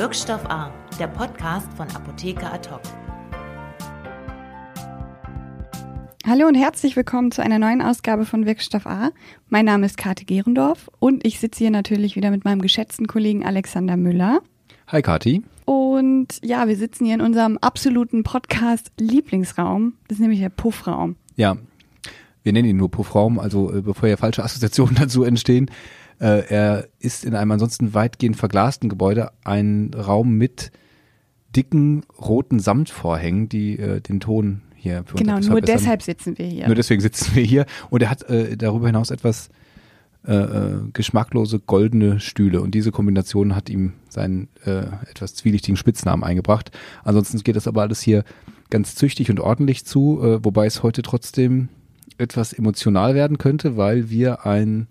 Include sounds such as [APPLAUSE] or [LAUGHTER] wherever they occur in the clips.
Wirkstoff A, der Podcast von Apotheker Ad Hallo und herzlich willkommen zu einer neuen Ausgabe von Wirkstoff A. Mein Name ist Kate Gerendorf und ich sitze hier natürlich wieder mit meinem geschätzten Kollegen Alexander Müller. Hi Kati. Und ja, wir sitzen hier in unserem absoluten Podcast-Lieblingsraum. Das ist nämlich der Puffraum. Ja, wir nennen ihn nur Puffraum, also äh, bevor hier falsche Assoziationen [LAUGHS] dazu entstehen. Äh, er ist in einem ansonsten weitgehend verglasten Gebäude ein Raum mit dicken roten Samtvorhängen, die äh, den Ton hier für Genau, nur deshalb sitzen wir hier. Nur deswegen sitzen wir hier. Und er hat äh, darüber hinaus etwas äh, äh, geschmacklose goldene Stühle und diese Kombination hat ihm seinen äh, etwas zwielichtigen Spitznamen eingebracht. Ansonsten geht das aber alles hier ganz züchtig und ordentlich zu, wobei es heute trotzdem etwas emotional werden könnte, weil wir ein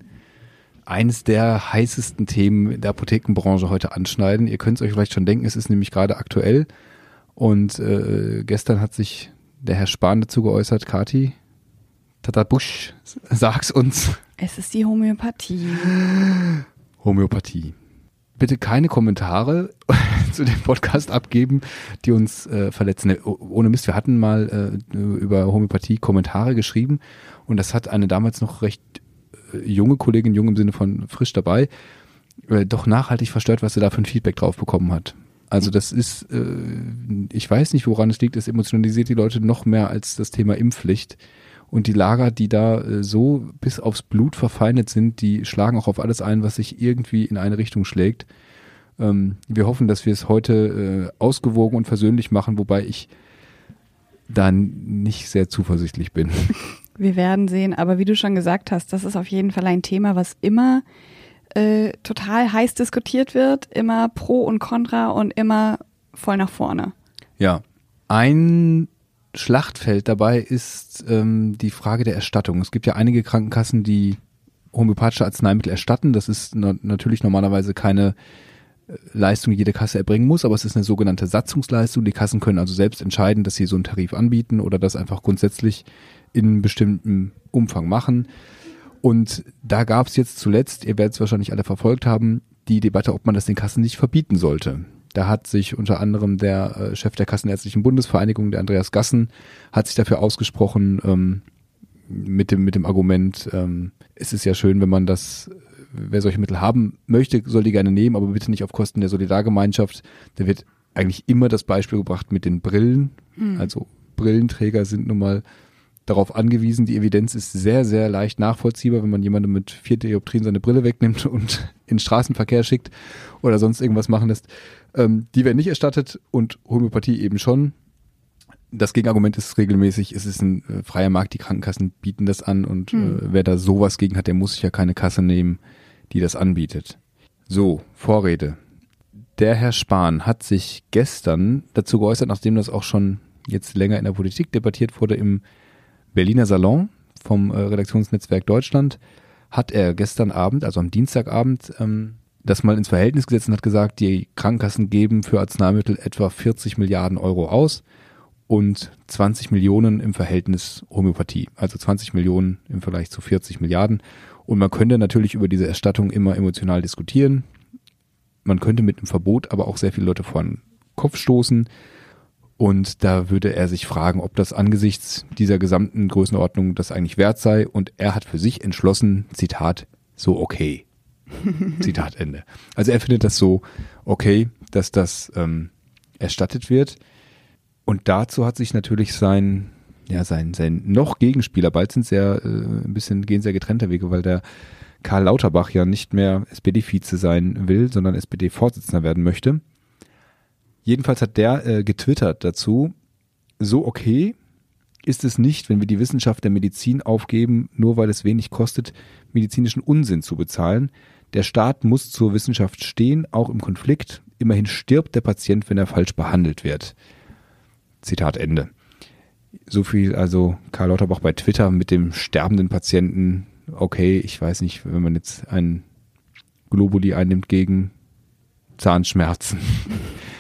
eines der heißesten Themen der Apothekenbranche heute anschneiden. Ihr könnt es euch vielleicht schon denken, es ist nämlich gerade aktuell und äh, gestern hat sich der Herr Spahn dazu geäußert, Kati, Tata Busch, sag's uns. Es ist die Homöopathie. Homöopathie. Bitte keine Kommentare [LAUGHS] zu dem Podcast abgeben, die uns äh, verletzen. Oh, ohne Mist, wir hatten mal äh, über Homöopathie Kommentare geschrieben und das hat eine damals noch recht junge Kollegin, jung im Sinne von frisch dabei, äh, doch nachhaltig verstört, was sie da für ein Feedback drauf bekommen hat. Also das ist, äh, ich weiß nicht, woran es liegt, es emotionalisiert die Leute noch mehr als das Thema Impfpflicht. Und die Lager, die da äh, so bis aufs Blut verfeindet sind, die schlagen auch auf alles ein, was sich irgendwie in eine Richtung schlägt. Ähm, wir hoffen, dass wir es heute äh, ausgewogen und versöhnlich machen, wobei ich dann nicht sehr zuversichtlich bin. [LAUGHS] Wir werden sehen, aber wie du schon gesagt hast, das ist auf jeden Fall ein Thema, was immer äh, total heiß diskutiert wird, immer pro und contra und immer voll nach vorne. Ja, ein Schlachtfeld dabei ist ähm, die Frage der Erstattung. Es gibt ja einige Krankenkassen, die homöopathische Arzneimittel erstatten. Das ist no natürlich normalerweise keine äh, Leistung, die jede Kasse erbringen muss, aber es ist eine sogenannte Satzungsleistung. Die Kassen können also selbst entscheiden, dass sie so einen Tarif anbieten oder das einfach grundsätzlich in bestimmten Umfang machen. Und da gab es jetzt zuletzt, ihr werdet es wahrscheinlich alle verfolgt haben, die Debatte, ob man das den Kassen nicht verbieten sollte. Da hat sich unter anderem der äh, Chef der Kassenärztlichen Bundesvereinigung, der Andreas Gassen, hat sich dafür ausgesprochen ähm, mit dem mit dem Argument, ähm, es ist ja schön, wenn man das, wer solche Mittel haben möchte, soll die gerne nehmen, aber bitte nicht auf Kosten der Solidargemeinschaft. Da wird eigentlich immer das Beispiel gebracht mit den Brillen. Mhm. Also Brillenträger sind nun mal darauf angewiesen. Die Evidenz ist sehr, sehr leicht nachvollziehbar, wenn man jemandem mit vier Dioptrien seine Brille wegnimmt [LAUGHS] und in Straßenverkehr schickt oder sonst irgendwas machen lässt. Ähm, die werden nicht erstattet und Homöopathie eben schon. Das Gegenargument ist regelmäßig, es ist ein äh, freier Markt, die Krankenkassen bieten das an und hm. äh, wer da sowas gegen hat, der muss sich ja keine Kasse nehmen, die das anbietet. So, Vorrede. Der Herr Spahn hat sich gestern dazu geäußert, nachdem das auch schon jetzt länger in der Politik debattiert wurde, im Berliner Salon vom äh, Redaktionsnetzwerk Deutschland, hat er gestern Abend, also am Dienstagabend, ähm, das mal ins Verhältnis gesetzt und hat gesagt, die Krankenkassen geben für Arzneimittel etwa 40 Milliarden Euro aus und 20 Millionen im Verhältnis Homöopathie. Also 20 Millionen im Vergleich zu 40 Milliarden. Und man könnte natürlich über diese Erstattung immer emotional diskutieren. Man könnte mit einem Verbot aber auch sehr viele Leute vor den Kopf stoßen. Und da würde er sich fragen, ob das angesichts dieser gesamten Größenordnung das eigentlich wert sei. Und er hat für sich entschlossen, Zitat, so okay. [LAUGHS] Zitat Ende. Also er findet das so okay, dass das ähm, erstattet wird. Und dazu hat sich natürlich sein, ja, sein, sein noch Gegenspieler, bald sind sehr, äh, ein bisschen, gehen sehr getrennte Wege, weil der Karl Lauterbach ja nicht mehr SPD-Vize sein will, sondern SPD-Vorsitzender werden möchte. Jedenfalls hat der äh, getwittert dazu, so okay ist es nicht, wenn wir die Wissenschaft der Medizin aufgeben, nur weil es wenig kostet, medizinischen Unsinn zu bezahlen. Der Staat muss zur Wissenschaft stehen, auch im Konflikt. Immerhin stirbt der Patient, wenn er falsch behandelt wird. Zitat Ende. So viel also Karl Lauterbach bei Twitter mit dem sterbenden Patienten. Okay, ich weiß nicht, wenn man jetzt ein Globuli einnimmt gegen Zahnschmerzen. [LAUGHS]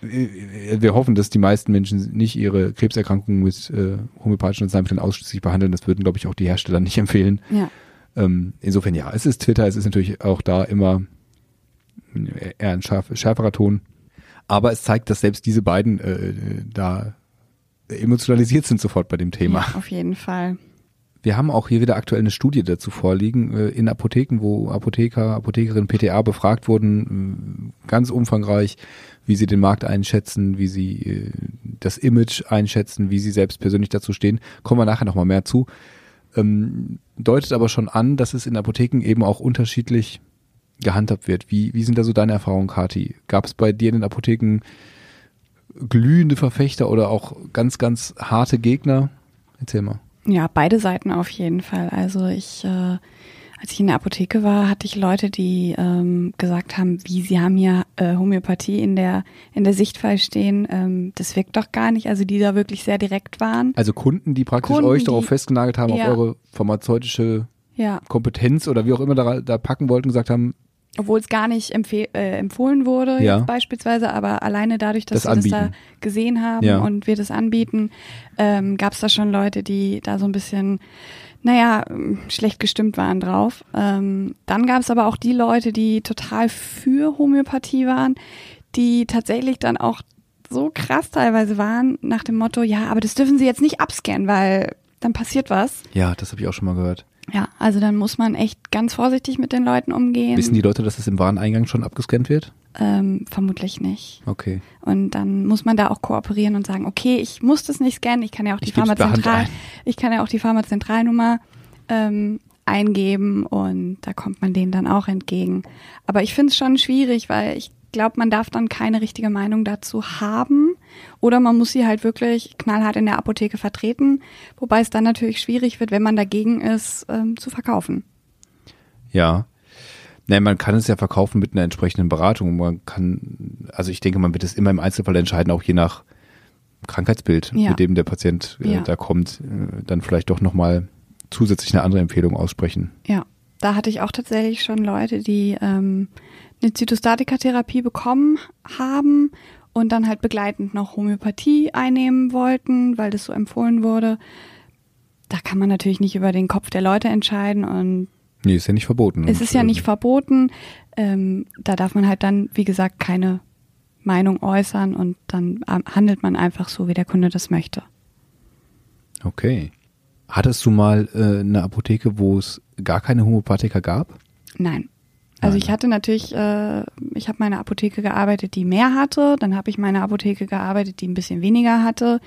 wir hoffen, dass die meisten Menschen nicht ihre Krebserkrankungen mit äh, homöopathischen Arzneimitteln ausschließlich behandeln. Das würden, glaube ich, auch die Hersteller [LAUGHS] nicht empfehlen. Ja. Ähm, insofern ja, es ist Twitter, es ist natürlich auch da immer, eher ein scharf, schärferer Ton. Aber es zeigt, dass selbst diese beiden äh, da emotionalisiert sind sofort bei dem Thema. Ja, auf jeden Fall. Wir haben auch hier wieder aktuell eine Studie dazu vorliegen, äh, in Apotheken, wo Apotheker, Apothekerinnen, PTA befragt wurden, äh, ganz umfangreich, wie sie den Markt einschätzen, wie sie äh, das Image einschätzen, wie sie selbst persönlich dazu stehen. Kommen wir nachher nochmal mehr zu. Ähm, deutet aber schon an, dass es in Apotheken eben auch unterschiedlich gehandhabt wird. Wie, wie sind da so deine Erfahrungen, Kati? Gab es bei dir in den Apotheken glühende Verfechter oder auch ganz, ganz harte Gegner? Erzähl mal. Ja, beide Seiten auf jeden Fall. Also ich, äh, als ich in der Apotheke war, hatte ich Leute, die ähm, gesagt haben, wie sie haben hier äh, Homöopathie in der in der Sichtfall stehen. Ähm, das wirkt doch gar nicht. Also die da wirklich sehr direkt waren. Also Kunden, die praktisch Kunden, euch darauf festgenagelt haben, Ja. auf eure pharmazeutische Ja, Kompetenz oder wie auch immer da, da packen wollten, gesagt haben, obwohl es gar nicht äh, empfohlen wurde Ja. jetzt beispielsweise, aber alleine dadurch, dass Das wir das da gesehen haben Ja. und wir das anbieten, ähm, gab es da schon Leute, die da so ein bisschen, naja, schlecht gestimmt waren drauf. Ähm, dann gab es aber auch die Leute, die total für Homöopathie waren, die tatsächlich dann auch so krass teilweise waren nach dem Motto, ja, aber das dürfen sie jetzt nicht abscannen, weil dann passiert was. ja, das habe ich auch schon mal gehört. Ja, also dann muss man echt ganz vorsichtig mit den Leuten umgehen. Wissen die Leute, dass das im Wareneingang schon abgescannt wird? Ähm, vermutlich nicht. Okay. Und dann muss man da auch kooperieren und sagen, okay, ich muss das nicht scannen, ich kann ja auch die Pharmazentral, ich kann ja auch die Pharmazentralnummer ähm, eingeben und da kommt man denen dann auch entgegen. Aber ich finde es schon schwierig, weil ich glaube, man darf dann keine richtige Meinung dazu haben oder man muss sie halt wirklich knallhart in der Apotheke vertreten, wobei es dann natürlich schwierig wird, wenn man dagegen ist, ähm, zu verkaufen. Ja. Nein, man kann es ja verkaufen mit einer entsprechenden Beratung. Man kann, also ich denke, man wird es immer im Einzelfall entscheiden, auch je nach Krankheitsbild, Ja. mit dem der Patient äh, Ja. da kommt, äh, dann vielleicht doch nochmal zusätzlich eine andere Empfehlung aussprechen. Ja, da hatte ich auch tatsächlich schon Leute, die ähm, eine Zytostatika-Therapie bekommen haben und dann halt begleitend noch Homöopathie einnehmen wollten, weil das so empfohlen wurde. Da kann man natürlich nicht über den Kopf der Leute entscheiden und Nee, ist ja nicht verboten. es ist ja nicht verboten. Ähm, da darf man halt dann, wie gesagt, keine Meinung äußern und dann handelt man einfach so, wie der Kunde das möchte. Okay. Hattest du mal äh, eine Apotheke, wo es gar keine Homöopathiker gab? Nein. Also ich hatte natürlich, äh, ich habe meine Apotheke gearbeitet, die mehr hatte, dann habe ich meine Apotheke gearbeitet, die ein bisschen weniger hatte.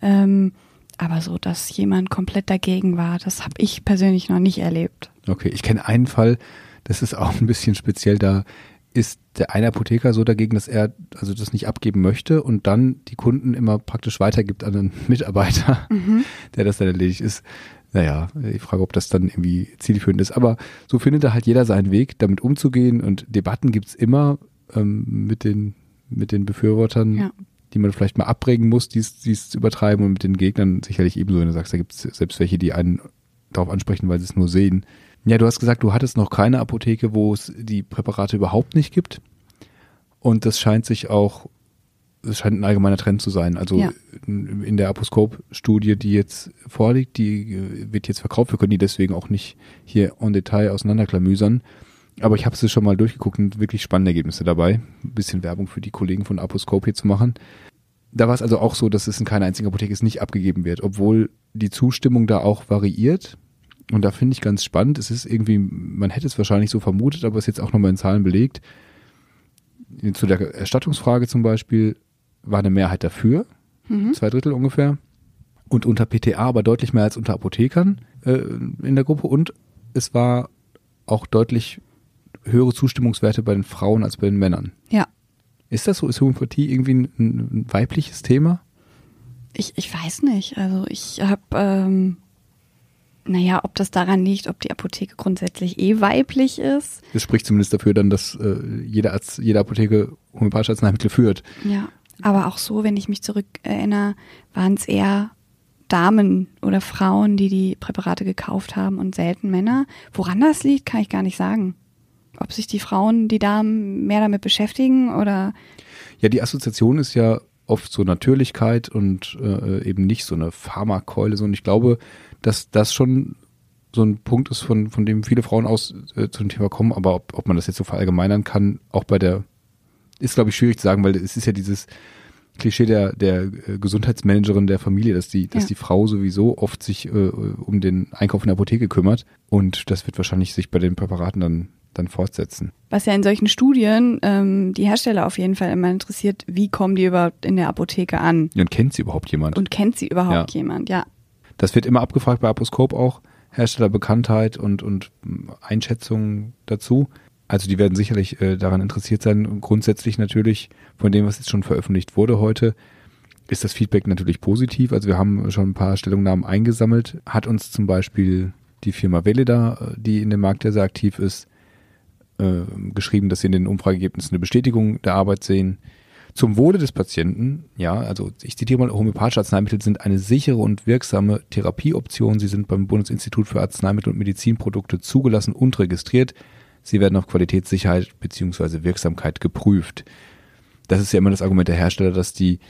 Ähm, aber so, dass jemand komplett dagegen war, das habe ich persönlich noch nicht erlebt. Okay, ich kenne einen Fall, das ist auch ein bisschen speziell, da ist der eine Apotheker so dagegen, dass er also das nicht abgeben möchte und dann die Kunden immer praktisch weitergibt an einen [LAUGHS] Mitarbeiter, der das dann erledigt ist. Naja, ich frage, ob das dann irgendwie zielführend ist. Aber so findet da halt jeder seinen Weg, damit umzugehen und Debatten gibt's immer ähm, mit den mit den Befürwortern, Ja. die man vielleicht mal abbringen muss, dies, dies zu übertreiben und mit den Gegnern sicherlich ebenso, wenn du sagst, da gibt's selbst welche, die einen darauf ansprechen, weil sie es nur sehen. Ja, du hast gesagt, du hattest noch keine Apotheke, wo es die Präparate überhaupt nicht gibt. Und das scheint sich auch, es scheint ein allgemeiner Trend zu sein. Also Ja. in, der Aposkop-Studie, die jetzt vorliegt, die äh, wird jetzt verkauft. Wir können die deswegen auch nicht hier en Detail auseinanderklamüsern. Aber ich habe es schon mal durchgeguckt und wirklich spannende Ergebnisse dabei. Ein bisschen Werbung für die Kollegen von Aposkop hier zu machen. Da war es also auch so, dass es in keiner einzigen Apotheke es nicht abgegeben wird, obwohl die Zustimmung da auch variiert. Und da finde ich ganz spannend. Es ist irgendwie, man hätte es wahrscheinlich so vermutet, aber es ist jetzt auch nochmal in Zahlen belegt. Zu der Erstattungsfrage zum Beispiel war eine Mehrheit dafür, zwei Drittel ungefähr. Und unter PTA aber deutlich mehr als unter Apothekern äh, in der Gruppe. Und es war auch deutlich höhere Zustimmungswerte bei den Frauen als bei den Männern. Ja. Ist das so? Ist Homöopathie irgendwie ein, ein weibliches Thema? Ich, ich weiß nicht. Also ich habe, ähm, naja, ob das daran liegt, ob die Apotheke grundsätzlich eh weiblich ist. Das spricht zumindest dafür dann, dass äh, jede, Arzt, jede Apotheke homöopathische Arzneimittel führt. Ja. Aber auch so, wenn ich mich zurück erinnere, waren es eher Damen oder Frauen, die die Präparate gekauft haben und selten Männer. Woran das liegt, kann ich gar nicht sagen. Ob sich die Frauen, die Damen mehr damit beschäftigen oder Ja, die Assoziation ist ja oft so Natürlichkeit und äh, eben nicht so eine Pharmakeule. Und ich glaube, dass das schon so ein Punkt ist, von, von dem viele Frauen aus äh, zum Thema kommen. Aber ob, ob man das jetzt so verallgemeinern kann, auch bei der ist, glaube ich, schwierig zu sagen, weil es ist ja dieses Klischee der, der äh, Gesundheitsmanagerin der Familie, dass die, dass Ja. die Frau sowieso oft sich äh, um den Einkauf in der Apotheke kümmert. Und das wird wahrscheinlich sich bei den Präparaten dann, dann fortsetzen. Was ja in solchen Studien ähm, die Hersteller auf jeden Fall immer interessiert, wie kommen die überhaupt in der Apotheke an? Ja, Und kennt sie überhaupt jemand? Und kennt sie überhaupt Ja. jemand? Ja. Das wird immer abgefragt bei Aposcope auch. Herstellerbekanntheit und, und mm, Einschätzungen dazu. Also die werden sicherlich äh, daran interessiert sein. Und grundsätzlich natürlich von dem, was jetzt schon veröffentlicht wurde heute, ist das Feedback natürlich positiv. Also wir haben schon ein paar Stellungnahmen eingesammelt. Hat uns zum Beispiel die Firma Veleda, äh, die in dem Markt ja sehr aktiv ist, äh, geschrieben, dass sie in den Umfrageergebnissen eine Bestätigung der Arbeit sehen. Zum Wohle des Patienten, ja, also ich zitiere mal, homöopathische Arzneimittel sind eine sichere und wirksame Therapieoption. Sie sind beim Bundesinstitut für Arzneimittel und Medizinprodukte zugelassen und registriert. Sie werden auf Qualität, Sicherheit bzw. Wirksamkeit geprüft. Das ist ja immer das Argument der Hersteller, dass die,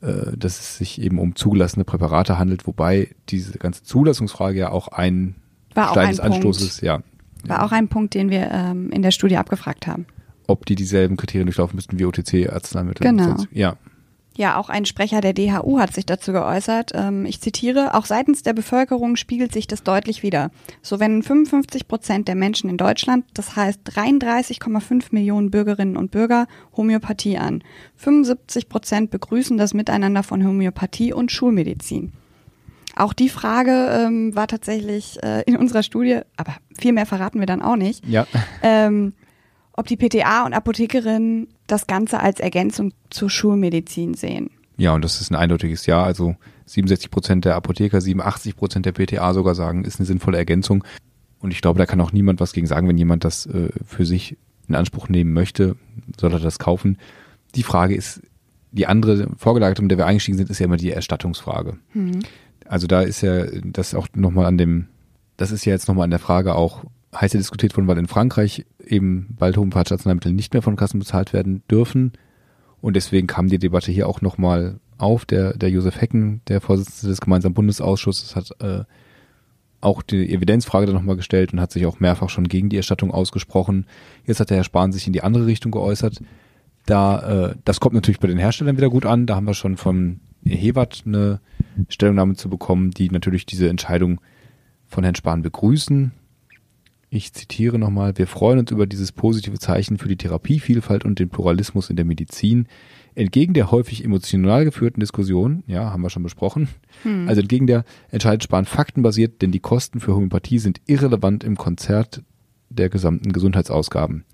äh, dass es sich eben um zugelassene Präparate handelt, wobei diese ganze Zulassungsfrage ja auch ein War auch Stein ein des Punkt. Anstoßes, ja. War auch ein Punkt, den wir ähm, in der Studie abgefragt haben. Ob die dieselben Kriterien durchlaufen müssten wie OTC-Arzneimittel. Genau. Ja. Ja, auch ein Sprecher der DHU hat sich dazu geäußert. Ähm, ich zitiere, auch seitens der Bevölkerung spiegelt sich das deutlich wider. So wenden 55 Prozent der Menschen in Deutschland, das heißt 33,5 Millionen Bürgerinnen und Bürger, Homöopathie an. 75 Prozent begrüßen das Miteinander von Homöopathie und Schulmedizin. Auch die Frage ähm, war tatsächlich äh, in unserer Studie, aber viel mehr verraten wir dann auch nicht, Ja. ähm, ob die PTA und Apothekerinnen das Ganze als Ergänzung zur Schulmedizin sehen. Ja, und das ist ein eindeutiges Ja. Also 67 Prozent der Apotheker, 87 Prozent der PTA sogar sagen, ist eine sinnvolle Ergänzung. Und ich glaube, da kann auch niemand was gegen sagen, wenn jemand das äh, für sich in Anspruch nehmen möchte, soll er das kaufen. Die Frage ist, die andere vorgelagerte, mit der wir eingestiegen sind, ist ja immer die Erstattungsfrage. Also da ist ja das auch nochmal an dem, das ist ja jetzt nochmal an der Frage auch heiß diskutiert worden, weil in Frankreich eben bald homöopathische Arzneimittel nicht mehr von Kassen bezahlt werden dürfen. Und deswegen kam die Debatte hier auch nochmal auf. Der, der Josef Hecken, der Vorsitzende des gemeinsamen Bundesausschusses, hat äh, auch die Evidenzfrage dann nochmal gestellt und hat sich auch mehrfach schon gegen die Erstattung ausgesprochen. Jetzt hat der Herr Spahn sich in die andere Richtung geäußert. Da, äh, das kommt natürlich bei den Herstellern wieder gut an. Da haben wir schon von Hewert eine Stellungnahme zu bekommen, die natürlich diese Entscheidung von Herrn Spahn begrüßen. Ich zitiere nochmal, wir freuen uns über dieses positive Zeichen für die Therapievielfalt und den Pluralismus in der Medizin. Entgegen der häufig emotional geführten Diskussion, ja, haben wir schon besprochen, also entgegen der entscheidet Spahn faktenbasiert, denn die Kosten für Homöopathie sind irrelevant im Konzert der gesamten Gesundheitsausgaben.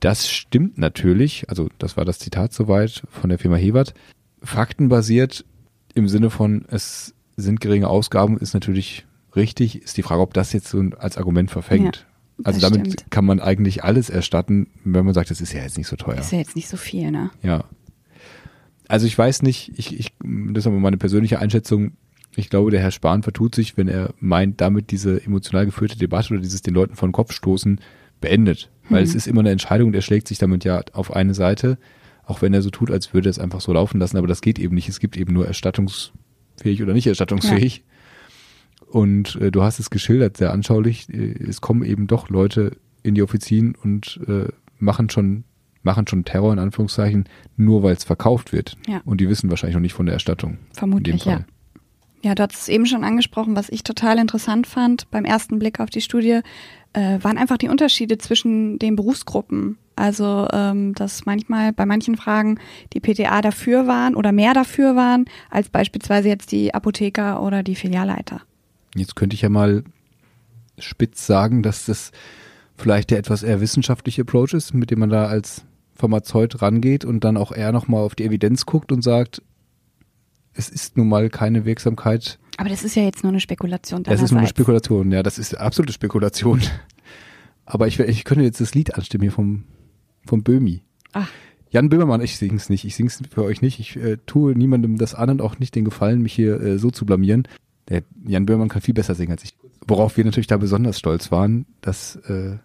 Das stimmt natürlich, also das war das Zitat soweit von der Firma Hewert. Faktenbasiert im Sinne von, es sind geringe Ausgaben, ist natürlich richtig. Ist die Frage, ob das jetzt so als Argument verfängt. Ja, also damit stimmt. kann man eigentlich alles erstatten, wenn man sagt, das ist ja jetzt nicht so teuer. Ist ja jetzt nicht so viel, ne? Ja. Also ich weiß nicht, ich, ich, das ist aber meine persönliche Einschätzung. Ich glaube, der Herr Spahn vertut sich, wenn er meint, damit diese emotional geführte Debatte oder dieses den Leuten vor den Kopf stoßen beendet. Weil es ist immer eine Entscheidung, der schlägt sich damit ja auf eine Seite, auch wenn er so tut, als würde er es einfach so laufen lassen, aber das geht eben nicht. Es gibt eben nur erstattungsfähig oder nicht erstattungsfähig. Und äh, du hast es geschildert, sehr anschaulich. Äh, Es kommen eben doch Leute in die Offizien und äh, machen schon machen schon Terror in Anführungszeichen, nur weil es verkauft wird. Ja. Und die wissen wahrscheinlich noch nicht von der Erstattung. Vermutlich, ja. Ja, du hast es eben schon angesprochen, was ich total interessant fand beim ersten Blick auf die Studie, äh, waren einfach die Unterschiede zwischen den Berufsgruppen. Also, ähm, dass manchmal bei manchen Fragen die PTA dafür waren oder mehr dafür waren, als beispielsweise jetzt die Apotheker oder die Filialleiter. Jetzt könnte ich ja mal spitz sagen, dass das vielleicht der etwas eher wissenschaftliche Approach ist, mit dem man da als Pharmazeut rangeht und dann auch eher nochmal auf die Evidenz guckt und sagt, es ist nun mal keine Wirksamkeit. Aber das ist ja jetzt nur eine Spekulation Das ist nur eine. Spekulation, ja, das ist absolute Spekulation. Aber ich, ich könnte jetzt das Lied anstimmen hier vom, vom Böhmi. Ach, Jan Böhmermann, ich sing's nicht, ich sing's für euch nicht. Ich äh, tue niemandem das an und auch nicht den Gefallen, mich hier äh, so zu blamieren. Der Jan Böhmermann kann viel besser singen als ich. Worauf wir natürlich da besonders stolz waren, dass äh,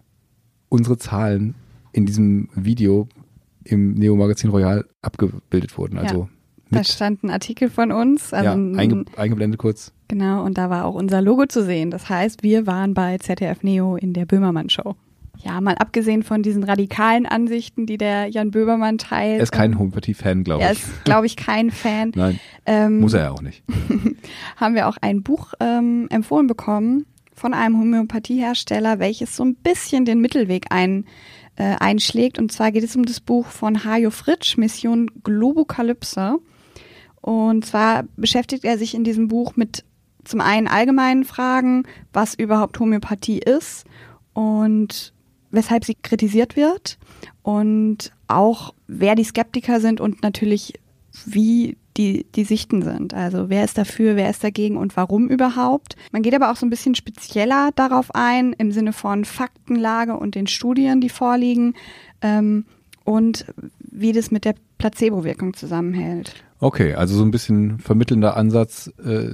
unsere Zahlen in diesem Video im Neo Magazin Royal abgebildet wurden. Also da mit, stand ein Artikel von uns. Also ja, ein- einge, eingeblendet kurz. Genau, und da war auch unser Logo zu sehen. Das heißt, wir waren bei ZDF Neo in der Böhmermann Show. Ja, mal abgesehen von diesen radikalen Ansichten, die der Jan Böbermann teilt. Er ist kein Homöopathie-Fan, glaube Er ich. ist, glaube ich, kein Fan. [LAUGHS] Nein, Ähm, muss er ja auch nicht. [LAUGHS] haben wir auch ein Buch ähm, empfohlen bekommen von einem Homöopathiehersteller, welches so ein bisschen den Mittelweg ein, äh, einschlägt. Und zwar geht es um das Buch von Hajo Fritsch, Mission Globokalypse. Und zwar beschäftigt er sich in diesem Buch mit zum einen allgemeinen Fragen, was überhaupt Homöopathie ist und weshalb sie kritisiert wird und auch wer die Skeptiker sind und natürlich wie die, die Sichten sind. Also wer ist dafür, wer ist dagegen und warum überhaupt. Man geht aber auch so ein bisschen spezieller darauf ein, im Sinne von Faktenlage und den Studien, die vorliegen ähm, und wie das mit der Placebo-Wirkung zusammenhält. Okay, also so ein bisschen vermittelnder Ansatz. Äh,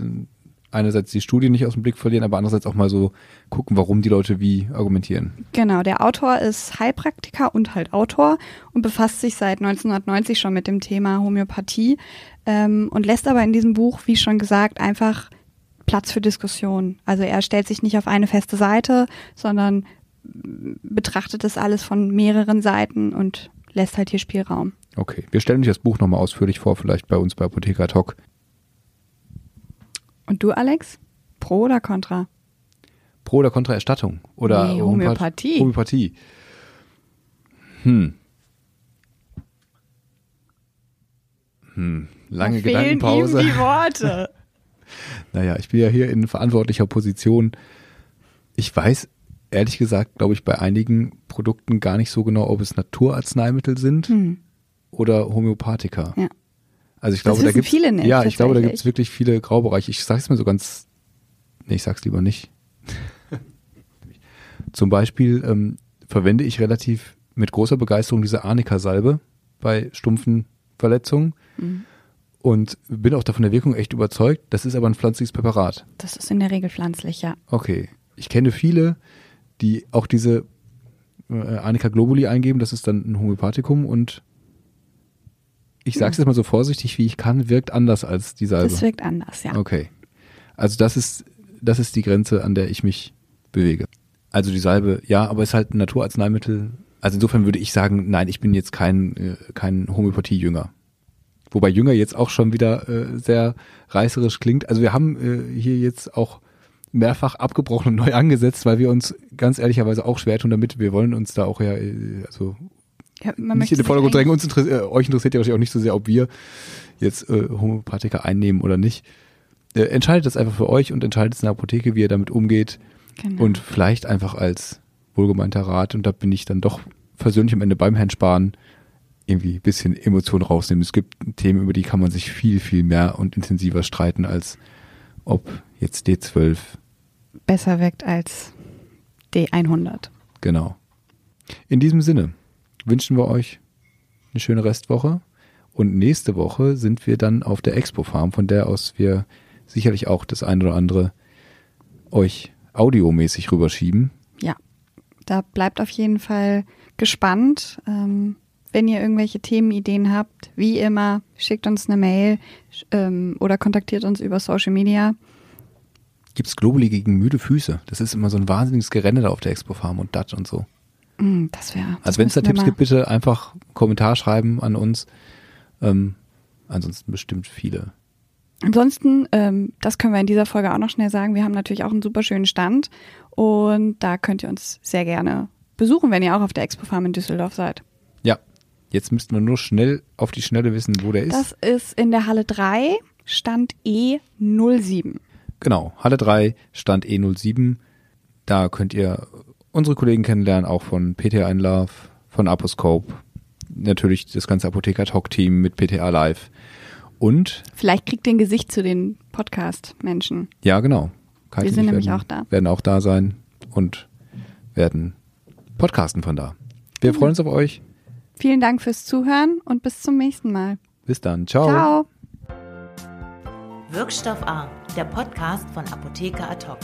einerseits die Studie nicht aus dem Blick verlieren, aber andererseits auch mal so gucken, warum die Leute wie argumentieren. Genau, der Autor ist Heilpraktiker und halt Autor und befasst sich seit 1990 schon mit dem Thema Homöopathie ähm, und lässt aber in diesem Buch, wie schon gesagt, einfach Platz für Diskussion. Also er stellt sich nicht auf eine feste Seite, sondern betrachtet das alles von mehreren Seiten und lässt halt hier Spielraum. Okay, wir stellen euch das Buch nochmal ausführlich vor, vielleicht bei uns bei Apotheker Talk. Und du, Alex? Pro oder contra? Pro oder Contra Erstattung? Oder Nee, Homöopath- Homöopathie. Homöopathie. Hm. Hm. Lange Da fehlen Gedankenpause. ihm die Worte. [LAUGHS] Naja, ich bin ja hier in verantwortlicher Position. Ich weiß, ehrlich gesagt, glaube ich, bei einigen Produkten gar nicht so genau, ob es Naturarzneimittel sind Hm. oder Homöopathika. Ja. Also ich glaube, da gibt viele nicht, Ja, ich glaube, da gibt es wirklich viele Graubereiche. Ich sage es mir so ganz. Nee, ich sag's lieber nicht. [LAUGHS] Zum Beispiel ähm, verwende ich relativ mit großer Begeisterung diese Arnika-Salbe bei stumpfen Verletzungen Mhm. und bin auch davon der Wirkung echt überzeugt. Das ist aber ein pflanzliches Präparat. Das ist in der Regel pflanzlich, ja. Okay. Ich kenne viele, die auch diese äh, Arnica globuli eingeben. Das ist dann ein Homöopathikum und ich sage es jetzt mal so vorsichtig, wie ich kann, wirkt anders als die Salbe. Das wirkt anders, ja. Okay. Also das ist, das ist die Grenze, an der ich mich bewege. Also die Salbe, ja, aber ist halt ein Naturarzneimittel. Also insofern würde ich sagen, nein, ich bin jetzt kein, äh, kein Homöopathie-Jünger. Wobei Jünger jetzt auch schon wieder äh, sehr reißerisch klingt. Also wir haben äh, hier jetzt auch mehrfach abgebrochen und neu angesetzt, weil wir uns ganz ehrlicherweise auch schwer tun damit. Wir wollen uns da auch ja, äh, also ja nicht möchte in den Vordergrund drängen. Uns interessiert, äh, euch interessiert ja wahrscheinlich auch nicht so sehr, ob wir jetzt äh, Homöopathika einnehmen oder nicht. Äh, entscheidet das einfach für euch und entscheidet es in der Apotheke, wie ihr damit umgeht. Genau. Und vielleicht einfach als wohlgemeinter Rat, und da bin ich dann doch persönlich am Ende beim Herrn Spahn, irgendwie ein bisschen Emotionen rausnehmen. Es gibt Themen, über die kann man sich viel, viel mehr und intensiver streiten, als ob jetzt D12, besser wirkt als D100. genau. In diesem Sinne wünschen wir euch eine schöne Restwoche. Und nächste Woche sind wir dann auf der Expo Farm, von der aus wir sicherlich auch das eine oder andere euch audiomäßig rüberschieben. Ja, da bleibt auf jeden Fall gespannt. Ähm, wenn ihr irgendwelche Themenideen habt, wie immer, schickt uns eine Mail ähm, oder kontaktiert uns über Social Media. Gibt's Globuli gegen müde Füße? Das ist immer so ein wahnsinniges Gerenne da auf der Expo Farm und dat und so. Mm, das wäre. Also wenn es da Tipps gibt, bitte einfach einen Kommentar schreiben an uns. Ähm, ansonsten bestimmt viele. Ansonsten, ähm, das können wir in dieser Folge auch noch schnell sagen. Wir haben natürlich auch einen super schönen Stand und da könnt ihr uns sehr gerne besuchen, wenn ihr auch auf der Expo Farm in Düsseldorf seid. Ja, jetzt müssten wir nur schnell auf die Schnelle wissen, wo der ist. Das ist in der Halle 3, Stand E E07. Genau, Halle 3, Stand E07. Da könnt ihr unsere Kollegen kennenlernen, auch von PTA in Love, von Aposcope, natürlich das ganze Apotheker Talk Team mit PTA Live. Und, Vielleicht kriegt ihr ein Gesicht zu den Podcast-Menschen. ja genau, Kathi Wir sind ich nämlich werden, auch da. Werden auch da sein und werden podcasten von da. Wir freuen uns auf euch. Vielen Dank fürs Zuhören und bis zum nächsten Mal. Bis dann. Ciao. Ciao. Wirkstoff A, der Podcast von Apotheker Ad hoc.